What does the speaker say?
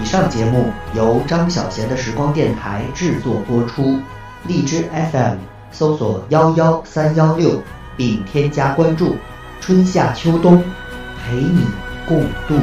以上节目由张小娴的时光电台制作播出荔枝 fm 搜索幺幺三幺六并添加关注春夏秋冬陪你共度